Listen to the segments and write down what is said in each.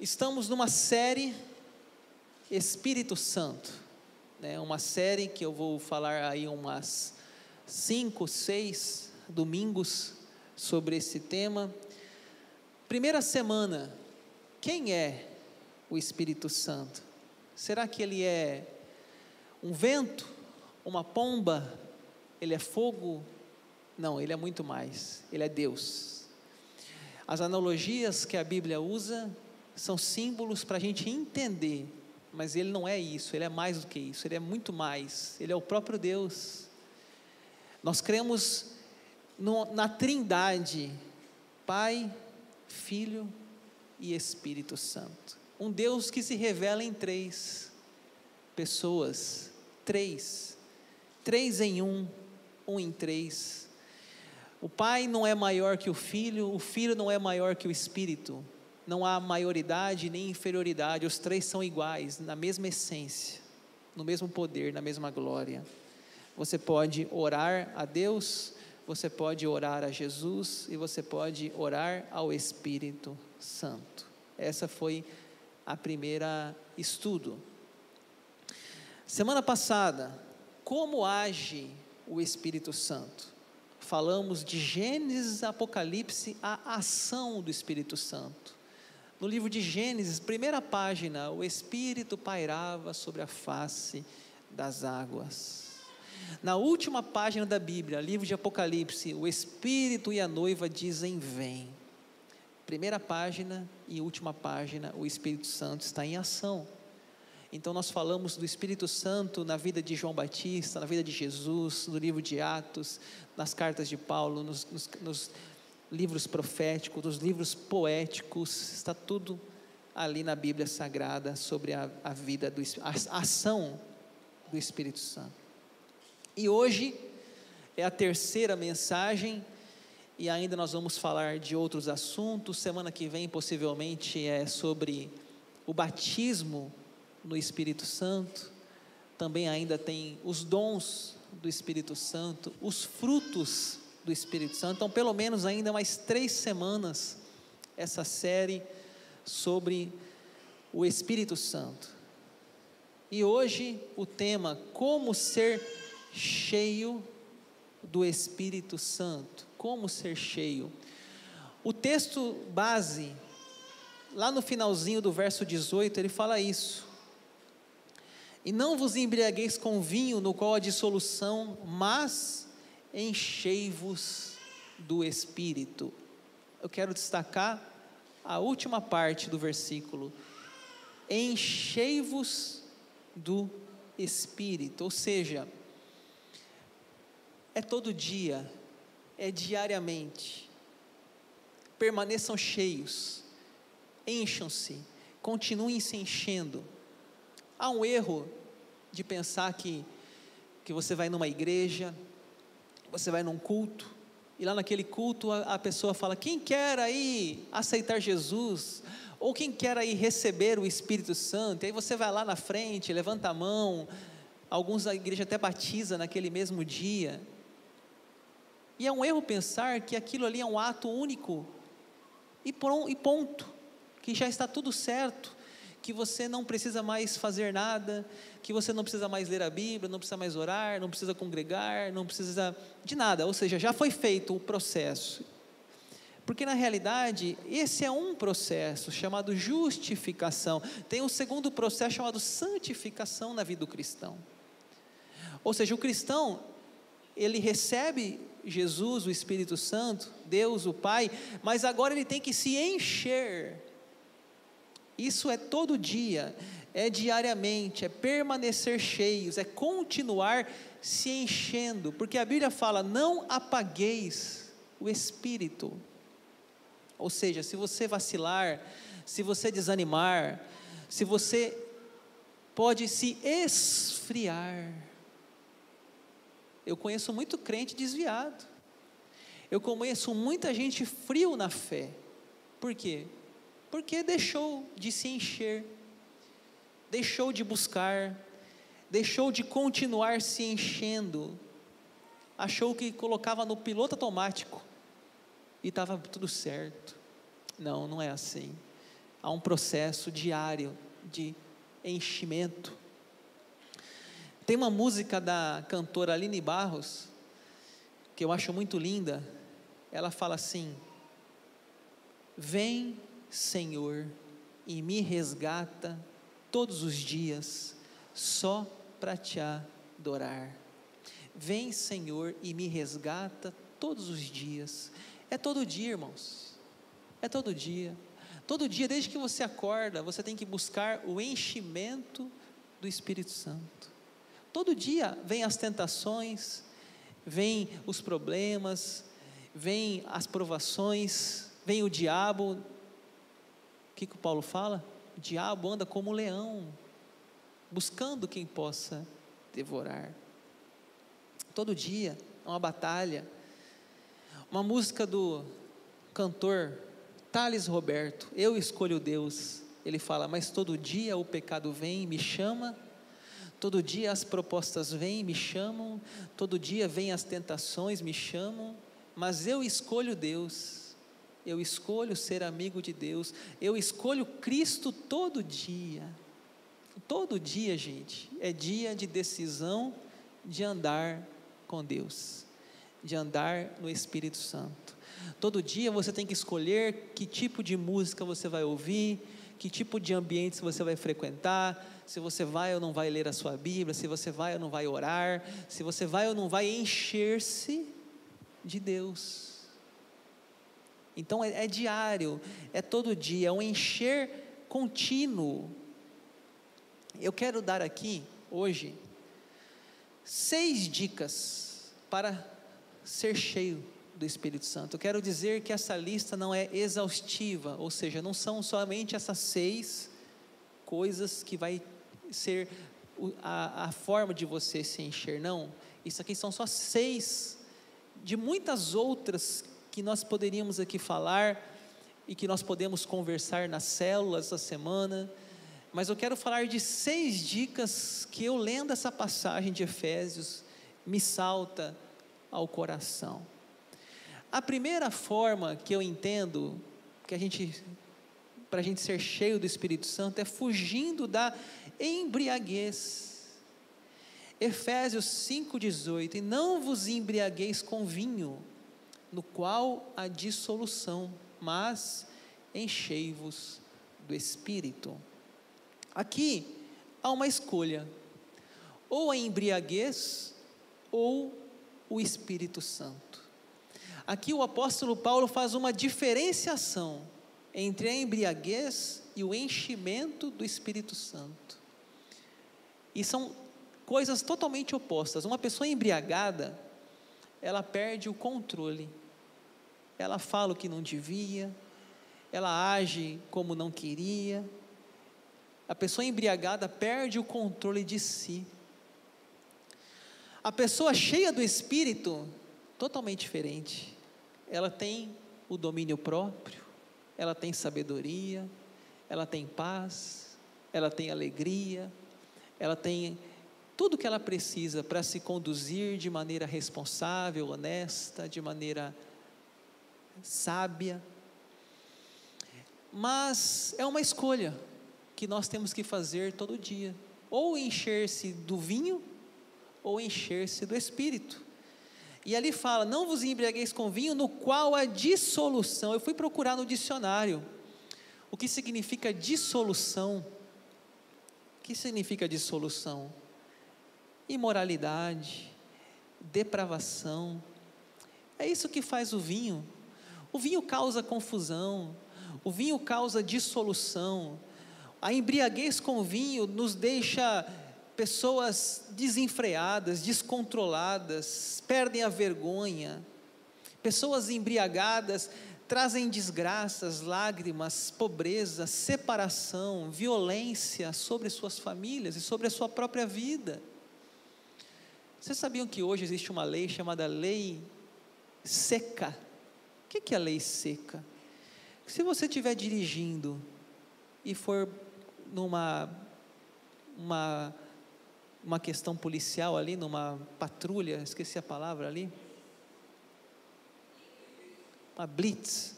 Estamos numa série Espírito Santo, né? uma série que eu vou falar aí umas cinco, seis domingos sobre esse tema. Primeira semana, quem é o Espírito Santo? Será que ele é um vento, uma pomba? Ele é fogo? Não, ele é muito mais. Ele é Deus. As analogias que a Bíblia usa são símbolos para a gente entender, mas ele não é isso, ele é mais do que isso, ele é muito mais, ele é o próprio Deus. Nós cremos no, na Trindade, Pai, Filho e Espírito Santo. Um Deus que se revela em três pessoas, três, três em um, um em três. O Pai não é maior que o Filho, o Filho não é maior que o Espírito não há maioridade nem inferioridade, os três são iguais, na mesma essência, no mesmo poder, na mesma glória. Você pode orar a Deus, você pode orar a Jesus e você pode orar ao Espírito Santo. Essa foi a primeira estudo. Semana passada, como age o Espírito Santo? Falamos de Gênesis, Apocalipse, a ação do Espírito Santo. No livro de Gênesis, primeira página, o Espírito pairava sobre a face das águas. Na última página da Bíblia, livro de Apocalipse, o Espírito e a noiva dizem: Vem. Primeira página e última página, o Espírito Santo está em ação. Então, nós falamos do Espírito Santo na vida de João Batista, na vida de Jesus, no livro de Atos, nas cartas de Paulo, nos, nos, livros proféticos, dos livros poéticos, está tudo ali na Bíblia Sagrada sobre a, a vida, do, a ação do Espírito Santo. E hoje é a terceira mensagem, e ainda nós vamos falar de outros assuntos. Semana que vem, possivelmente, é sobre o batismo no Espírito Santo. Também ainda tem os dons do Espírito Santo, os frutos do Espírito Santo. Então, pelo menos ainda mais três semanas, essa série sobre o Espírito Santo. E hoje o tema: Como ser cheio do Espírito Santo. Como ser cheio. O texto base, lá no finalzinho do verso 18, ele fala isso. E não vos embriagueis com vinho no qual há dissolução, mas enchei-vos do Espírito. Eu quero destacar a última parte do versículo. Enchei-vos do Espírito, ou seja, é todo dia, é diariamente. Permaneçam cheios, encham-se, continuem se enchendo. Há um erro de pensar que, que você vai numa igreja, você vai num culto, e lá naquele culto a, a pessoa fala: quem quer aí aceitar Jesus? Ou quem quer aí receber o Espírito Santo? E aí você vai lá na frente, levanta a mão, alguns da igreja até batiza naquele mesmo dia. E é um erro pensar que aquilo ali é um ato único e ponto, que já está tudo certo que você não precisa mais fazer nada, que você não precisa mais ler a Bíblia, não precisa mais orar, não precisa congregar, não precisa de nada, ou seja, já foi feito o processo. Porque na realidade, esse é um processo chamado justificação. Tem um segundo processo chamado santificação na vida do cristão. Ou seja, o cristão, ele recebe Jesus, o Espírito Santo, Deus, o Pai, mas agora ele tem que se encher isso é todo dia, é diariamente, é permanecer cheios, é continuar se enchendo, porque a Bíblia fala: não apagueis o espírito. Ou seja, se você vacilar, se você desanimar, se você pode se esfriar. Eu conheço muito crente desviado. Eu conheço muita gente frio na fé. Por quê? Porque deixou de se encher, deixou de buscar, deixou de continuar se enchendo, achou que colocava no piloto automático e estava tudo certo. Não, não é assim. Há um processo diário de enchimento. Tem uma música da cantora Aline Barros, que eu acho muito linda. Ela fala assim: Vem, Senhor, e me resgata todos os dias, só para te adorar. Vem, Senhor, e me resgata todos os dias. É todo dia, irmãos. É todo dia. Todo dia, desde que você acorda, você tem que buscar o enchimento do Espírito Santo. Todo dia vem as tentações, vem os problemas, vem as provações, vem o diabo. Que, que o Paulo fala? O diabo anda como um leão, buscando quem possa devorar. Todo dia é uma batalha. Uma música do cantor Thales Roberto, Eu Escolho Deus. Ele fala, mas todo dia o pecado vem e me chama, todo dia as propostas vêm me chamam, todo dia vêm as tentações, me chamam, mas eu escolho Deus, eu escolho ser amigo de Deus, eu escolho Cristo todo dia. Todo dia, gente, é dia de decisão de andar com Deus, de andar no Espírito Santo. Todo dia você tem que escolher que tipo de música você vai ouvir, que tipo de ambientes você vai frequentar, se você vai ou não vai ler a sua Bíblia, se você vai ou não vai orar, se você vai ou não vai encher-se de Deus. Então é, é, diário, é todo dia, é um encher contínuo. Eu quero dar aqui, hoje, seis dicas para ser cheio do Espírito Santo. Eu quero dizer que essa lista não é exaustiva, ou seja, não são somente essas seis coisas que vai ser a, a forma de você se encher, não. Isso aqui são só seis de muitas outras que nós poderíamos aqui falar e que nós podemos conversar nas células essa semana. Mas eu quero falar de seis dicas que eu lendo essa passagem de Efésios me salta ao coração. A primeira forma que eu entendo que a gente para a gente ser cheio do Espírito Santo é fugindo da embriaguez. Efésios 5,18: E não vos embriagueis com vinho, no qual há dissolução, mas enchei-vos do Espírito. Aqui há uma escolha: ou a embriaguez, ou o Espírito Santo. Aqui o apóstolo Paulo faz uma diferenciação entre a embriaguez e o enchimento do Espírito Santo. E são coisas totalmente opostas. Uma pessoa embriagada, ela perde o controle. Ela fala o que não devia, ela age como não queria. A pessoa embriagada perde o controle de si. A pessoa cheia do espírito, totalmente diferente. Ela tem o domínio próprio, ela tem sabedoria, ela tem paz, ela tem alegria, ela tem tudo que ela precisa para se conduzir de maneira responsável, honesta, de maneira sábia. Mas é uma escolha que nós temos que fazer todo dia: ou encher-se do vinho, ou encher-se do espírito. E ali fala: Não vos embriagueis com vinho, no qual há dissolução. Eu fui procurar no dicionário o que significa dissolução. O que significa dissolução? Imoralidade, depravação. É isso que faz o vinho. O vinho causa confusão, o vinho causa dissolução. A embriaguez com o vinho nos deixa pessoas desenfreadas, descontroladas, perdem a vergonha. Pessoas embriagadas trazem desgraças, lágrimas, pobreza, separação, violência sobre suas famílias e sobre a sua própria vida. Vocês sabiam que hoje existe uma lei chamada lei seca? O que é a lei seca? Se você estiver dirigindo e for numa uma, uma questão policial ali, numa patrulha, esqueci a palavra ali, uma blitz.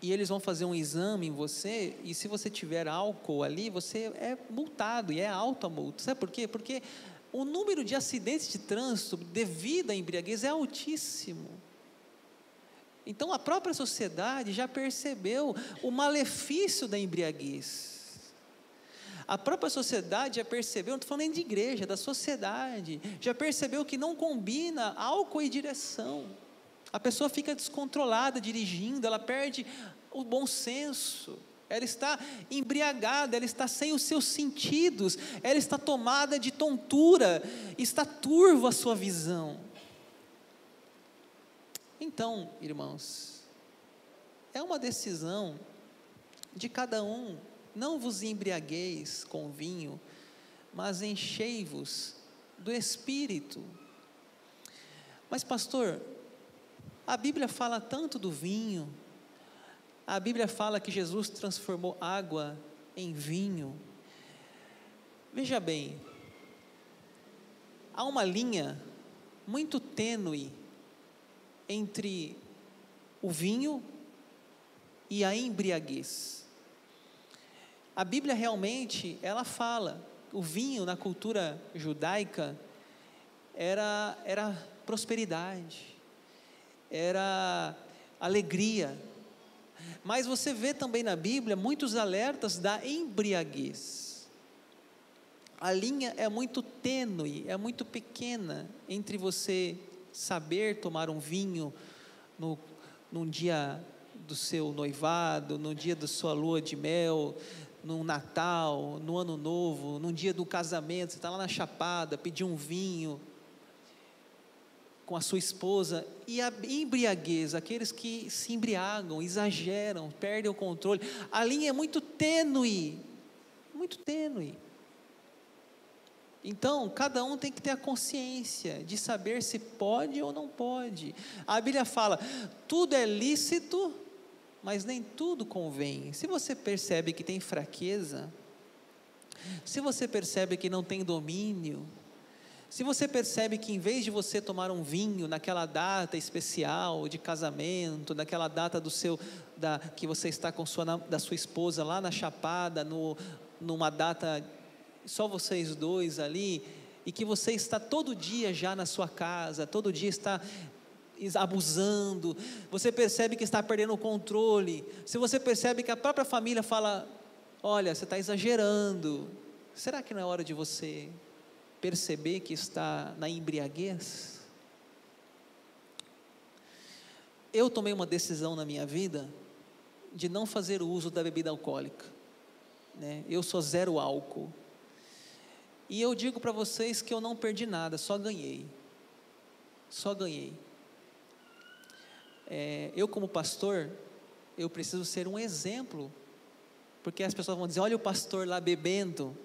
e eles vão fazer um exame em você, e se você tiver álcool ali, você é multado, e é alta a multa. Sabe por quê? Porque o número de acidentes de trânsito devido à embriaguez é altíssimo. Então a própria sociedade já percebeu o malefício da embriaguez. A própria sociedade já percebeu, não estou falando nem de igreja, da sociedade, já percebeu que não combina álcool e direção. A pessoa fica descontrolada dirigindo, ela perde o bom senso, ela está embriagada, ela está sem os seus sentidos, ela está tomada de tontura, está turva a sua visão. Então, irmãos, é uma decisão de cada um, não vos embriagueis com vinho, mas enchei-vos do Espírito. Mas, pastor, a Bíblia fala tanto do vinho, a Bíblia fala que Jesus transformou água em vinho. Veja bem, há uma linha muito tênue entre o vinho e a embriaguez. A Bíblia realmente, ela fala, o vinho na cultura judaica era, era prosperidade, era alegria. Mas você vê também na Bíblia muitos alertas da embriaguez. A linha é muito tênue, é muito pequena entre você saber tomar um vinho no, num dia do seu noivado, no dia da sua lua de mel, no Natal, no Ano Novo, num dia do casamento, você está lá na Chapada, pedir um vinho, com a sua esposa e a embriaguez, aqueles que se embriagam, exageram, perdem o controle. A linha é muito tênue, muito tênue. Então, cada um tem que ter a consciência de saber se pode ou não pode. A Bíblia fala: tudo é lícito, mas nem tudo convém. Se você percebe que tem fraqueza, se você percebe que não tem domínio, se você percebe que em vez de você tomar um vinho naquela data especial de casamento, naquela data do seu da que você está com sua da sua esposa lá na chapada, no, numa data só vocês dois ali, e que você está todo dia já na sua casa, todo dia está abusando, você percebe que está perdendo o controle, se você percebe que a própria família fala: Olha, você está exagerando, será que não é hora de você perceber que está na embriaguez? Eu tomei uma decisão na minha vida de não fazer uso da bebida alcoólica. Né? Eu sou zero álcool. E eu digo para vocês que eu não perdi nada, só ganhei. Só ganhei. É, eu, como pastor, eu preciso ser um exemplo, porque as pessoas vão dizer: olha o pastor lá bebendo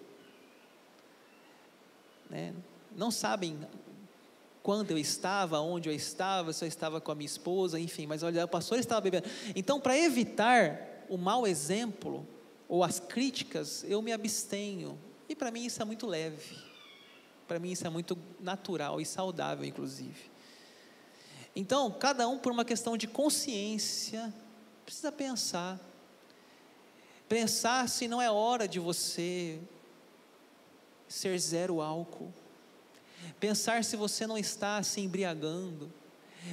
né? não sabem quando eu estava, onde eu estava, se eu estava com a minha esposa, enfim, mas olha, o pastor estava bebendo. Então, para evitar o mau exemplo ou as críticas, eu me abstenho. E para mim isso é muito leve. Para mim isso é muito natural e saudável, inclusive. Então, cada um por uma questão de consciência, precisa pensar. Pensar se não é hora de você ser zero álcool, pensar se você não está se embriagando,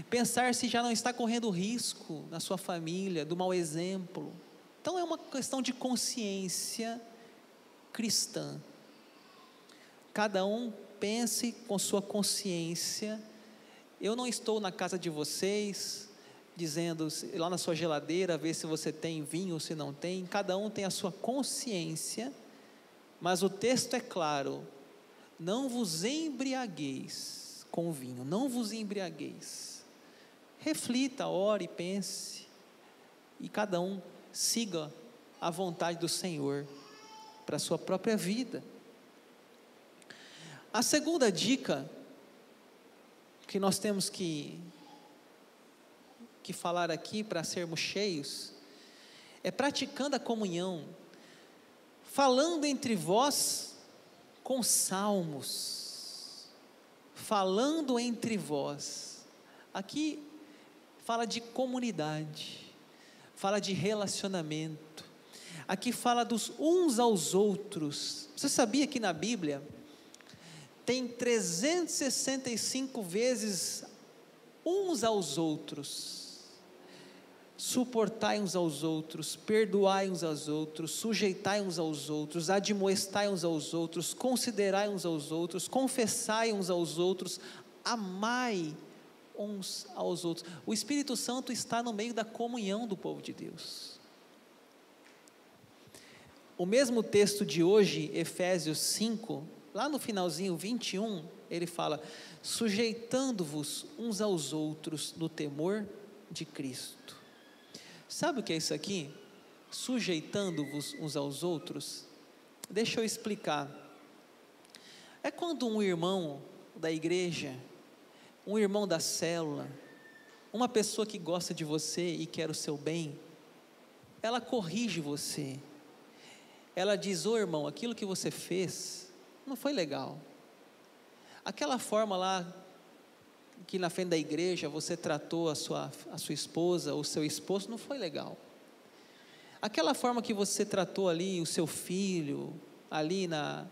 pensar se já não está correndo risco na sua família, do mau exemplo. Então é uma questão de consciência cristã. Cada um pense com sua consciência. Eu não estou na casa de vocês dizendo lá na sua geladeira ver se você tem vinho ou se não tem. Cada um tem a sua consciência mas o texto é claro: não vos embriagueis com vinho, não vos embriagueis. Reflita, ore, pense, e cada um siga a vontade do Senhor para a sua própria vida. A segunda dica que nós temos que, que falar aqui para sermos cheios é praticando a comunhão falando entre vós com salmos, falando entre vós. Aqui fala de comunidade, fala de relacionamento. Aqui fala dos uns aos outros. Você sabia que na Bíblia tem 365 vezes uns aos outros? Suportai uns aos outros, perdoai uns aos outros, sujeitai uns aos outros, admoestai uns aos outros, considerai uns aos outros, confessai uns aos outros, amai uns aos outros. O Espírito Santo está no meio da comunhão do povo de Deus. O mesmo texto de hoje, Efésios 5, lá no finalzinho 21, ele fala: sujeitando-vos uns aos outros no temor de Cristo. Sabe o que é isso aqui? Sujeitando-vos uns aos outros. Deixa eu explicar. É quando um irmão da igreja, um irmão da célula, uma pessoa que gosta de você e quer o seu bem, ela corrige você ela diz: Ô oh, irmão, aquilo que você fez não foi legal. Aquela forma lá que na frente da igreja você tratou a sua, a sua esposa, o seu esposo, não foi legal. Aquela forma que você tratou ali o seu filho, ali na,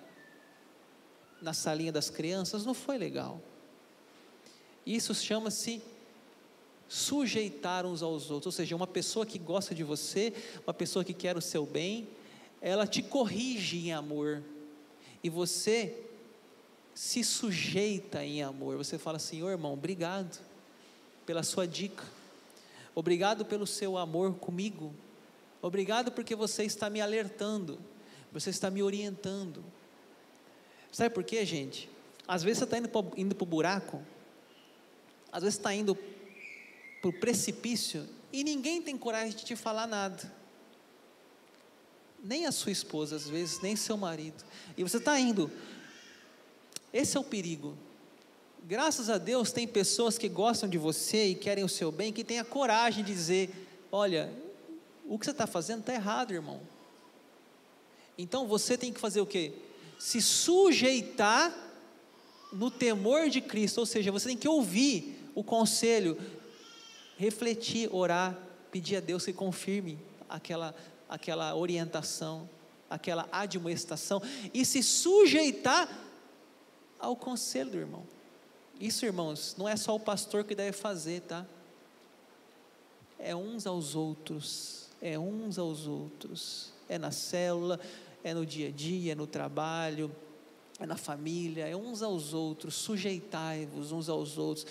na salinha das crianças, não foi legal. Isso chama-se sujeitar uns aos outros, ou seja, uma pessoa que gosta de você, uma pessoa que quer o seu bem, ela te corrige em amor, e você se sujeita em amor. Você fala assim: oh, irmão, obrigado pela sua dica, obrigado pelo seu amor comigo, obrigado porque você está me alertando, você está me orientando. Sabe por quê, gente? Às vezes você está indo para o buraco, às vezes está indo para o precipício e ninguém tem coragem de te falar nada nem a sua esposa, às vezes, nem seu marido. E você está indo. Esse é o perigo. Graças a Deus, tem pessoas que gostam de você e querem o seu bem, que têm a coragem de dizer: olha, o que você está fazendo está errado, irmão. Então você tem que fazer o quê? Se sujeitar no temor de Cristo, ou seja, você tem que ouvir o conselho, refletir, orar, pedir a Deus que confirme aquela aquela orientação, aquela admoestação e se sujeitar ao conselho do irmão. Isso, irmãos, não é só o pastor que deve fazer, tá? É uns aos outros, é uns aos outros, é na célula, é no dia a dia, é no trabalho, é na família, é uns aos outros, sujeitai-vos uns aos outros,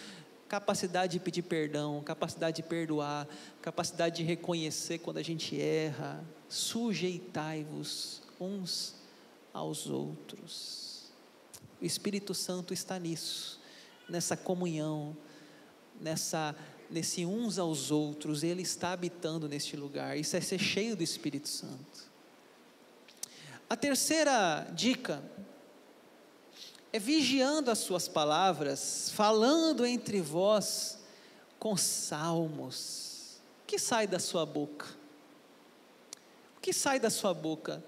capacidade de pedir perdão, capacidade de perdoar, capacidade de reconhecer quando a gente erra. Sujeitai-vos uns aos outros. O Espírito Santo está nisso, nessa comunhão, nessa nesse uns aos outros, ele está habitando neste lugar. Isso é ser cheio do Espírito Santo. A terceira dica é vigiando as suas palavras, falando entre vós com salmos. O que sai da sua boca? O que sai da sua boca?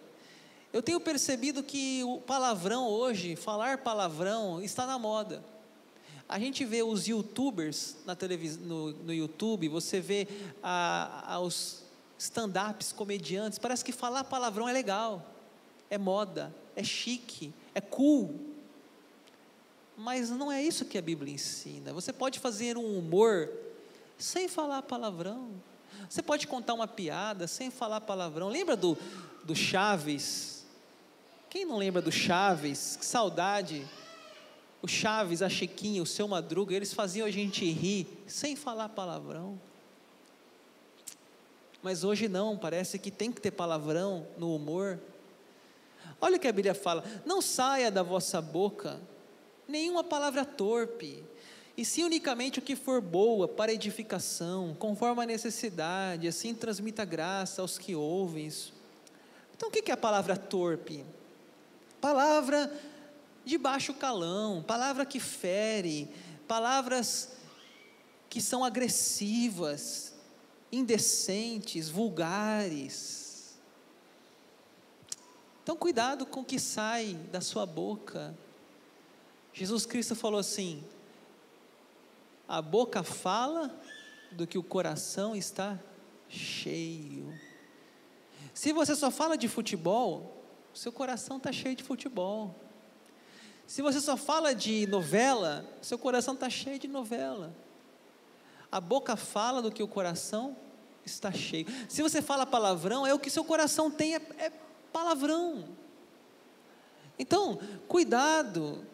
Eu tenho percebido que o palavrão hoje, falar palavrão, está na moda. A gente vê os youtubers na no, no YouTube, você vê a, a, os stand-ups, comediantes, parece que falar palavrão é legal, é moda, é chique, é cool. Mas não é isso que a Bíblia ensina. Você pode fazer um humor sem falar palavrão. Você pode contar uma piada sem falar palavrão. Lembra do, do Chaves? Quem não lembra do Chaves? Que saudade. O Chaves, a Chiquinha, o seu Madruga, eles faziam a gente rir sem falar palavrão. Mas hoje não, parece que tem que ter palavrão no humor. Olha o que a Bíblia fala: não saia da vossa boca nenhuma palavra torpe, e sim unicamente o que for boa para edificação, conforme a necessidade, assim transmita graça aos que ouvem isso. Então, o que é a palavra torpe? Palavra de baixo calão, palavra que fere, palavras que são agressivas, indecentes, vulgares. Então, cuidado com o que sai da sua boca. Jesus Cristo falou assim: a boca fala do que o coração está cheio. Se você só fala de futebol, seu coração está cheio de futebol. Se você só fala de novela, seu coração está cheio de novela. A boca fala do que o coração está cheio. Se você fala palavrão, é o que seu coração tem, é, é palavrão. Então, cuidado,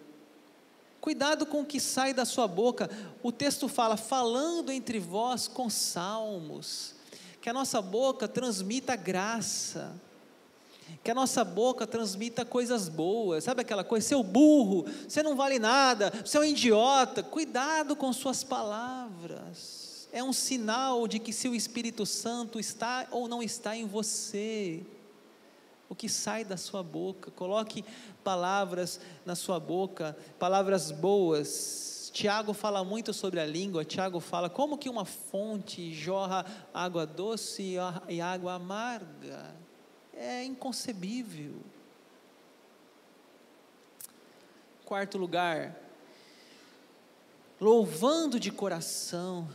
cuidado com o que sai da sua boca. O texto fala, falando entre vós com salmos, que a nossa boca transmita graça que a nossa boca transmita coisas boas, sabe aquela coisa, seu burro, você não vale nada, você é um idiota, cuidado com suas palavras, é um sinal de que se o Espírito Santo está ou não está em você, o que sai da sua boca, coloque palavras na sua boca, palavras boas, Tiago fala muito sobre a língua, Tiago fala como que uma fonte jorra água doce e água amarga, é inconcebível. Quarto lugar, louvando de coração,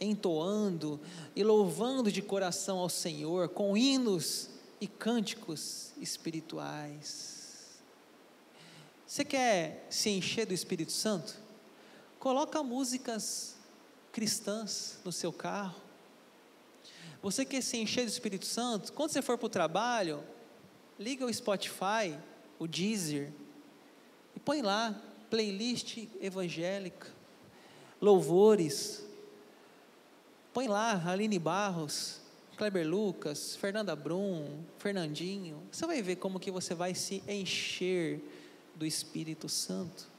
entoando e louvando de coração ao Senhor com hinos e cânticos espirituais. Você quer se encher do Espírito Santo? Coloca músicas cristãs no seu carro. Você quer se encher do Espírito Santo? Quando você for para o trabalho, liga o Spotify, o Deezer, e põe lá, playlist evangélica, louvores. Põe lá, Aline Barros, Kleber Lucas, Fernanda Brum, Fernandinho. Você vai ver como que você vai se encher do Espírito Santo.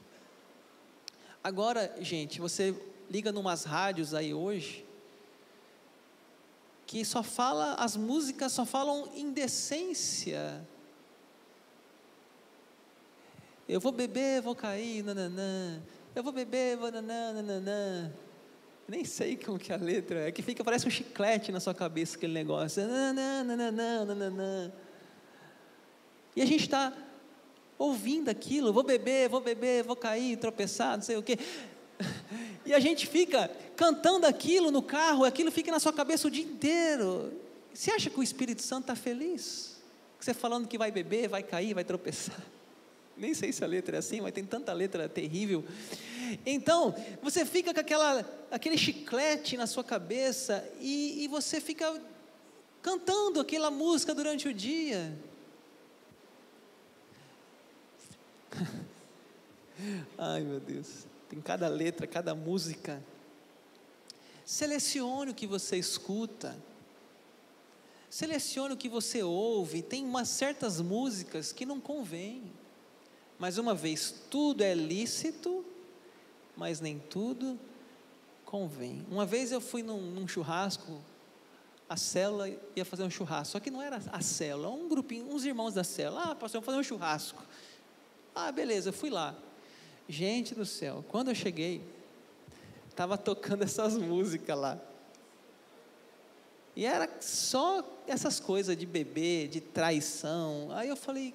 Agora, gente, você liga numas rádios aí hoje, que só fala, as músicas só falam indecência. Eu vou beber, vou cair, nananã. Eu vou beber, vou nananã, nananã. Nem sei como que é a letra é, que fica, parece um chiclete na sua cabeça aquele negócio. Nananã, nananã, nananã. E a gente está ouvindo aquilo, vou beber, vou beber, vou cair, tropeçar, não sei o quê. E a gente fica cantando aquilo no carro, aquilo fica na sua cabeça o dia inteiro. Você acha que o Espírito Santo está feliz? Você falando que vai beber, vai cair, vai tropeçar. Nem sei se a letra é assim, mas tem tanta letra terrível. Então, você fica com aquela, aquele chiclete na sua cabeça e, e você fica cantando aquela música durante o dia. Ai, meu Deus em cada letra, cada música. Selecione o que você escuta. Selecione o que você ouve. Tem umas certas músicas que não convém. Mas uma vez, tudo é lícito, mas nem tudo convém. Uma vez eu fui num, num churrasco, a célula ia fazer um churrasco, só que não era a célula, um grupinho, uns irmãos da célula. Ah, pastor, vamos fazer um churrasco. Ah, beleza, fui lá. Gente do céu, quando eu cheguei, estava tocando essas músicas lá. E era só essas coisas de beber, de traição. Aí eu falei,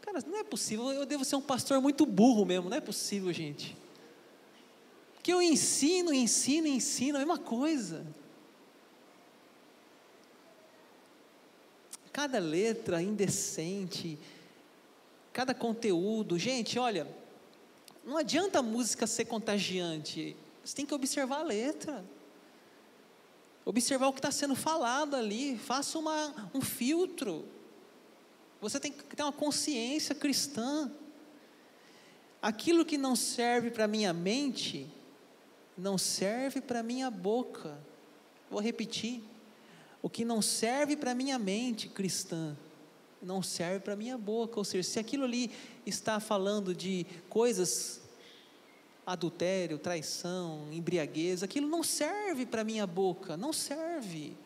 cara, não é possível, eu devo ser um pastor muito burro mesmo, não é possível, gente. Que eu ensino, ensino, ensino, a mesma coisa. Cada letra indecente, cada conteúdo. Gente, olha, não adianta a música ser contagiante, você tem que observar a letra. Observar o que está sendo falado ali, faça uma, um filtro. Você tem que ter uma consciência cristã. Aquilo que não serve para minha mente, não serve para minha boca. Vou repetir. O que não serve para minha mente cristã, não serve para minha boca. Ou seja, se aquilo ali está falando de coisas adultério, traição, embriaguez, aquilo não serve para minha boca, não serve.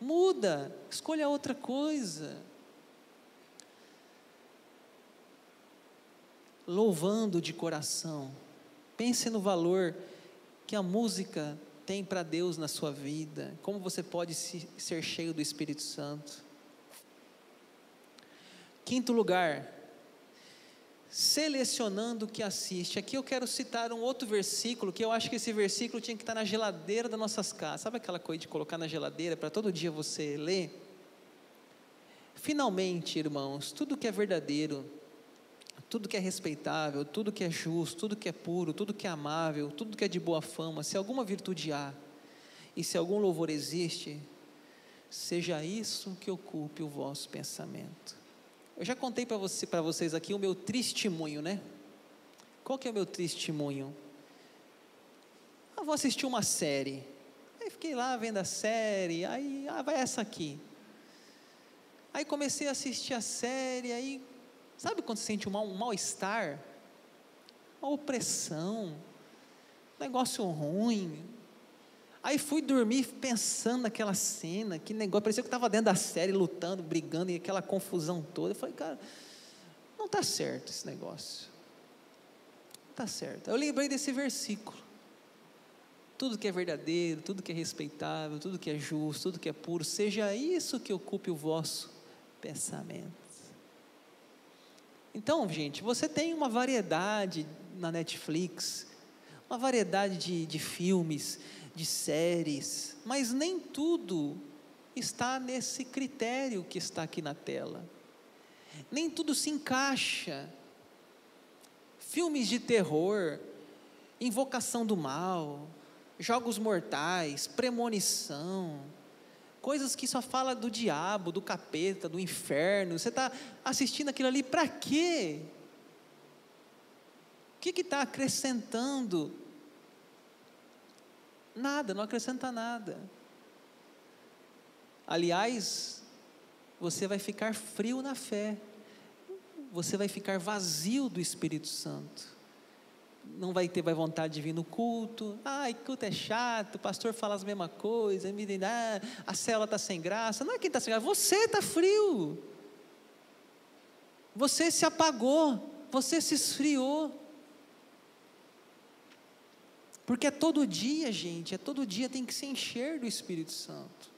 Muda, escolha outra coisa. Louvando de coração. Pense no valor que a música tem para Deus na sua vida, como você pode ser cheio do Espírito Santo. Quinto lugar, selecionando o que assiste. Aqui eu quero citar um outro versículo, que eu acho que esse versículo tinha que estar na geladeira das nossas casas. Sabe aquela coisa de colocar na geladeira para todo dia você ler? Finalmente, irmãos, tudo que é verdadeiro, tudo que é respeitável, tudo que é justo, tudo que é puro, tudo que é amável, tudo que é de boa fama, se alguma virtude há e se algum louvor existe, seja isso que ocupe o vosso pensamento. Eu já contei para você, vocês aqui o meu testemunho, né? Qual que é o meu testemunho? Eu vou assistir uma série. Aí fiquei lá vendo a série, aí ah, vai essa aqui. Aí comecei a assistir a série, aí sabe quando você sente um mal-estar? Mal uma opressão, um negócio ruim, Aí fui dormir pensando naquela cena, que negócio, parecia que eu estava dentro da série, lutando, brigando, e aquela confusão toda. Eu falei, cara, não está certo esse negócio. Não está certo. Eu lembrei desse versículo. Tudo que é verdadeiro, tudo que é respeitável, tudo que é justo, tudo que é puro, seja isso que ocupe o vosso pensamento. Então, gente, você tem uma variedade na Netflix, uma variedade de, de filmes, de séries, mas nem tudo está nesse critério que está aqui na tela. Nem tudo se encaixa. Filmes de terror, invocação do mal, jogos mortais, premonição, coisas que só fala do diabo, do capeta, do inferno. Você está assistindo aquilo ali para quê? O que está acrescentando Nada, não acrescenta nada. Aliás, você vai ficar frio na fé, você vai ficar vazio do Espírito Santo. Não vai ter vai vontade de vir no culto. Ai, culto é chato, o pastor fala as mesmas coisas, ah, a célula está sem graça. Não é quem está sem graça, você está frio. Você se apagou, você se esfriou. Porque é todo dia, gente, é todo dia tem que se encher do Espírito Santo.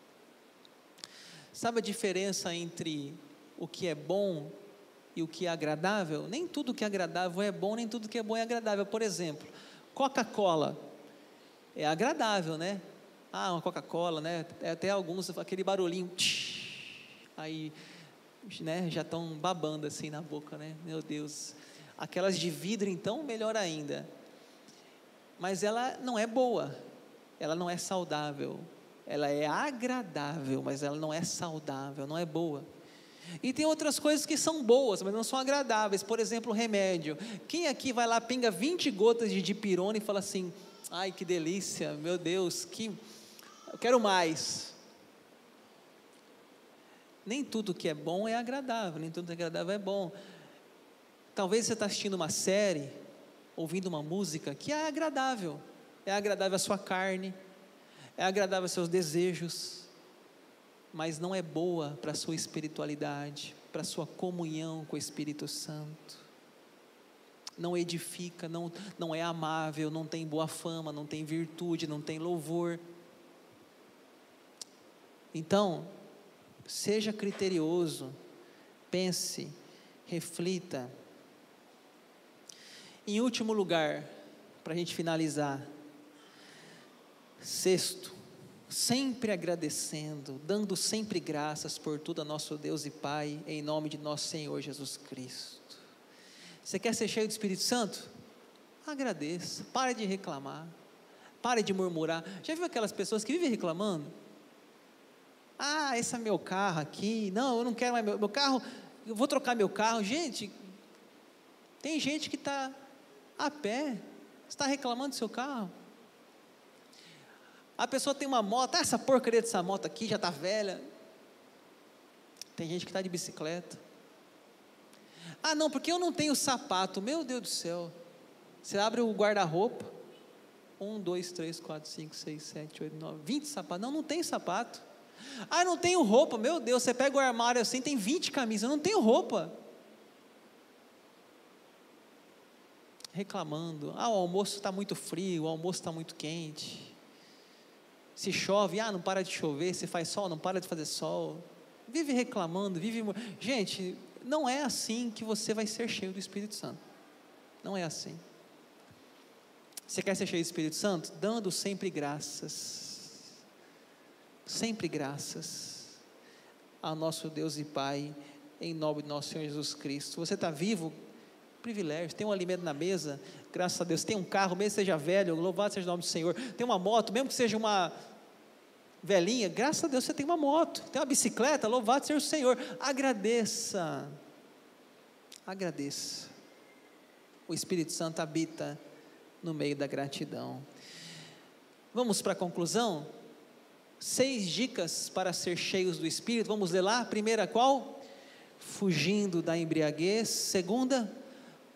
Sabe a diferença entre o que é bom e o que é agradável? Nem tudo que é agradável é bom, nem tudo que é bom é agradável. Por exemplo, Coca-Cola é agradável, né? Ah, uma Coca-Cola, né? É até alguns, aquele barulhinho, tsh, aí, né? Já estão babando assim na boca, né? Meu Deus. Aquelas de vidro, então, melhor ainda mas ela não é boa, ela não é saudável, ela é agradável, mas ela não é saudável, não é boa. E tem outras coisas que são boas, mas não são agradáveis. Por exemplo, remédio. Quem aqui vai lá, pinga 20 gotas de dipirona e fala assim: ai que delícia, meu Deus, que. Eu quero mais. Nem tudo que é bom é agradável, nem tudo que é agradável é bom. Talvez você está assistindo uma série ouvindo uma música que é agradável, é agradável à sua carne, é agradável aos seus desejos, mas não é boa para a sua espiritualidade, para a sua comunhão com o Espírito Santo. Não edifica, não, não é amável, não tem boa fama, não tem virtude, não tem louvor. Então, seja criterioso, pense, reflita, em último lugar, para a gente finalizar, sexto, sempre agradecendo, dando sempre graças por tudo a nosso Deus e Pai, em nome de nosso Senhor Jesus Cristo. Você quer ser cheio do Espírito Santo? Agradeça, pare de reclamar, pare de murmurar. Já viu aquelas pessoas que vivem reclamando? Ah, esse é meu carro aqui, não, eu não quero mais meu, meu carro, eu vou trocar meu carro. Gente, tem gente que está a pé. está reclamando do seu carro? A pessoa tem uma moto, ah, essa porcaria dessa moto aqui já está velha. Tem gente que está de bicicleta. Ah, não, porque eu não tenho sapato. Meu Deus do céu. Você abre o guarda-roupa. Um, dois, três, quatro, cinco, seis, sete, oito, nove, vinte sapatos. Não, não tem sapato. Ah, não tenho roupa. Meu Deus, você pega o armário assim, tem vinte camisas. Eu não tenho roupa. Reclamando: ah, o almoço está muito frio, o almoço está muito quente. Se chove, ah, não para de chover. Se faz sol, não para de fazer sol. Vive reclamando, vive. Gente, não é assim que você vai ser cheio do Espírito Santo. Não é assim. Você quer ser cheio do Espírito Santo? Dando sempre graças. Sempre graças ao nosso Deus e Pai, em nome de nosso Senhor Jesus Cristo. Você está vivo? Privilégio. Tem um alimento na mesa? Graças a Deus. Tem um carro, mesmo que seja velho, louvado seja o nome do Senhor. Tem uma moto, mesmo que seja uma velhinha, graças a Deus você tem uma moto. Tem uma bicicleta, louvado seja o Senhor. Agradeça. Agradeça. O Espírito Santo habita no meio da gratidão. Vamos para a conclusão? Seis dicas para ser cheios do Espírito. Vamos ler lá? Primeira, qual? Fugindo da embriaguez. Segunda,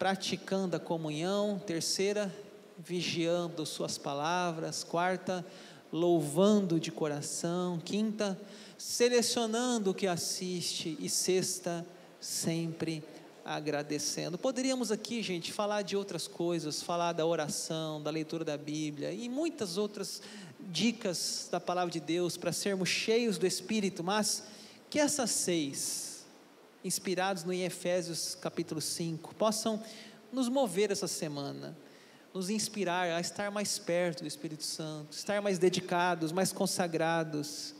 praticando a comunhão. Terceira, vigiando Suas palavras. Quarta, louvando de coração. Quinta, selecionando o que assiste. E sexta, sempre agradecendo. Poderíamos aqui, gente, falar de outras coisas, falar da oração, da leitura da Bíblia e muitas outras dicas da palavra de Deus para sermos cheios do Espírito, mas que essas seis, inspirados no Efésios capítulo 5, possam nos mover essa semana, nos inspirar a estar mais perto do Espírito Santo, estar mais dedicados, mais consagrados